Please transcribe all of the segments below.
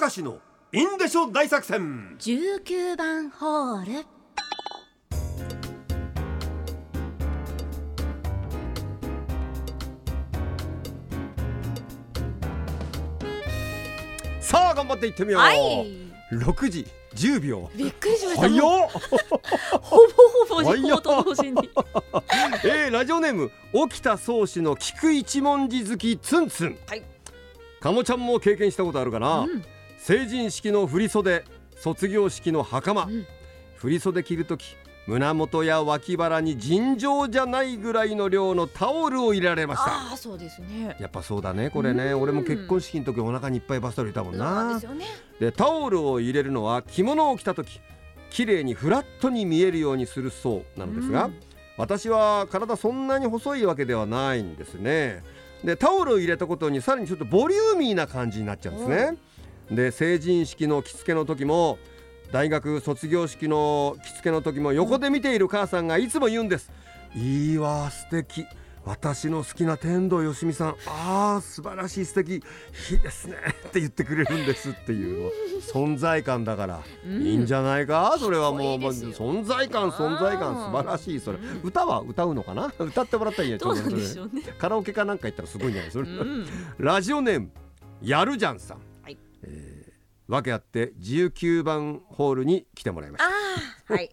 明石のインデショ大作戦。19番ホール。さあ頑張っていってみよう、はい。6時10秒。びっくりしました。ほぼほぼ時報と同時に。えー、ラジオネーム沖田総司の菊一文字好きツンツン。はい。かもちゃんも経験したことあるかな、うん成人式の振袖卒業式の袴、うん。振袖着るとき胸元や脇腹に尋常じゃないぐらいの量のタオルを入れられました。ああそうですね。やっぱそうだねこれね。うん。俺も結婚式の時お腹にいっぱいバスタオルいたもんな。でね。でタオルを入れるのは着物を着た時綺麗にフラットに見えるようにするそうなのですが、うん。私は体そんなに細いわけではないんですね。でタオルを入れたことにさらにちょっとボリューミーな感じになっちゃうんですねで成人式の着付けの時も大学卒業式の着付けの時も横で見ている母さんがいつも言うんです、いいわ素敵。私の好きな天童よしみさん。あー素晴らしい素敵。いいですね。って言ってくれるんですっていう。の存在感だから、うん。いいんじゃないか？それはもう存在感存在感。素晴らしい。それ。歌は歌うのかな？歌ってもらったらいいや。ちょっとカラオケかなんか行ったらすごいんじゃない？それ、うん。ラジオネームやるじゃんさん、訳あって19番ホールに来てもらいました。はい。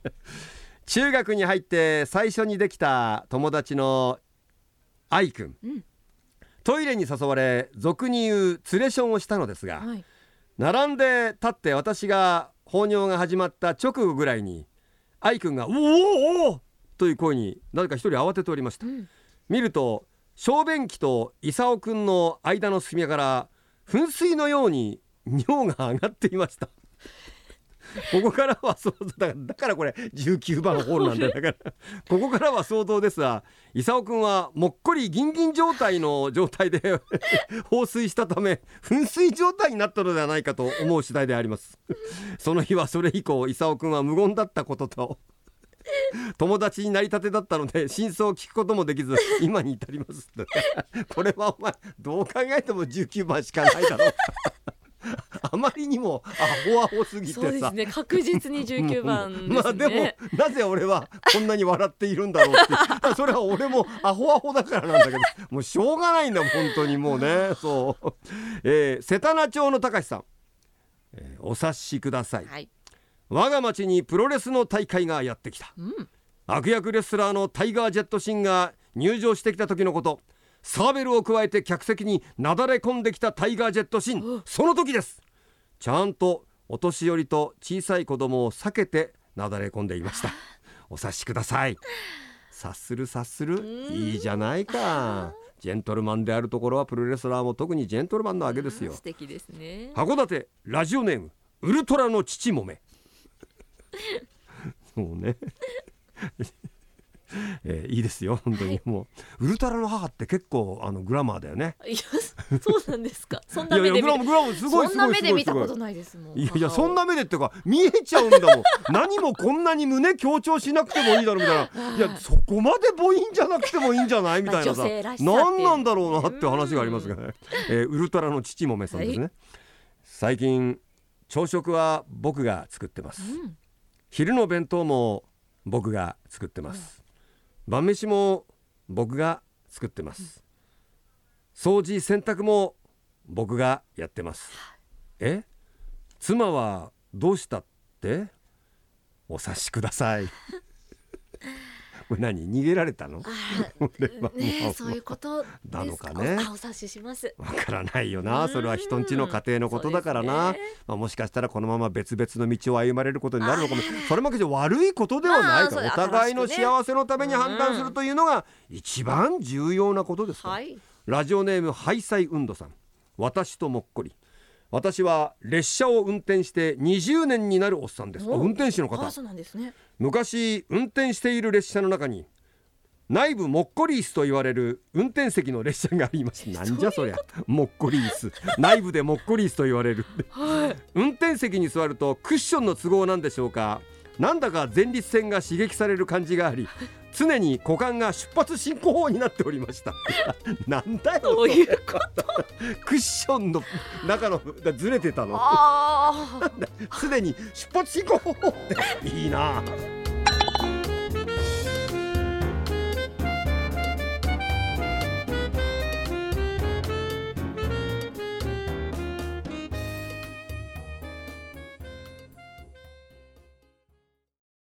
中学に入って最初にできた友達の愛くん、うん。トイレに誘われ俗に言うツレションをしたのですが、はい。並んで立って私が放尿が始まった直後ぐらいに愛くんが「おおおお!」という声になぜか一人慌てておりました。うん。見ると小便器と功くんの間の隙間から噴水のように尿が上がっていました。ここからは想像だからだからこれ19番ホールなんだだからここからは想像ですが功くんはもっこりギンギン状態の状態で放水したため噴水状態になったのではないかと思う次第であります。その日はそれ以降功くんは無言だったことと友達になりたてだったので真相を聞くこともできず今に至ります。ってこれはお前どう考えても19番しかないだろう。まりにもアホアホすぎてさ。そうですね。確実に19番ですね。まあでもなぜ俺はこんなに笑っているんだろうって それは俺もアホアホだからなんだけど。もうしょうがないんだ本当にもうね。そう、えー、瀬田名町の高橋さん、えーお察しください。はい。我が町にプロレスの大会がやってきた。うん。悪役レスラーのタイガー・ジェット・シンが入場してきた時のこと。サーベルを加えて客席になだれ込んできたタイガー・ジェット・シン。その時ですちゃんとお年寄りと小さい子供を避けてなだれ込んでいました。お察しください。察する察する。いいじゃないか。ジェントルマンであるところはプロレスラーも特にジェントルマンなわけですよ。素敵ですね。函館ラジオネームウルトラの父もめ。そうね。えーいいですよ本当に。もうウルトラの母って結構あのグラマーだよね。いやそうなんですか。そんいやいやな目で見たことないですもん。いやいやそんな目でっていうか見えちゃうんだもん。何もこんなに胸強調しなくてもいいだろうみたいな。いやそこまで母音じゃなくてもいいんじゃないみたいな。さ何なんだろうなって話がありますがね、えーウルトラの父もめさんですね、は最近朝食は僕が作ってます、うん。昼の弁当も僕が作ってます、晩飯も僕が作ってます、掃除洗濯も僕がやってます。え？妻はどうしたって？お察しください。これ何？逃げられたの？あ俺はもう。ーねえそういうことなのか？ね。あお察しします。わからないよな。それは人んちの家庭のことだからな、ね。まあ、もしかしたらこのまま別々の道を歩まれることになるのかも。それも悪いことではないか。ら、まあお互いの幸せのために判断するというのが一番重要なことですか？ら、はいラジオネームハイサイ運動さん。私ともっこり。私は列車を運転して20年になるおっさんです。運転手の方。あそうなんですね。昔運転している列車の中に内部もっこり椅子と言われる運転席の列車があります。なんじゃそりゃ。もっこり椅子。内部でもっこり椅子と言われる。はい。運転席に座るとクッションの都合なんでしょうか。なんだか前立腺が刺激される感じがあり常に股間が出発進行方になっておりました。なんだよ。どういうこクッションの中のずれてたの。常に出発進行方っていいな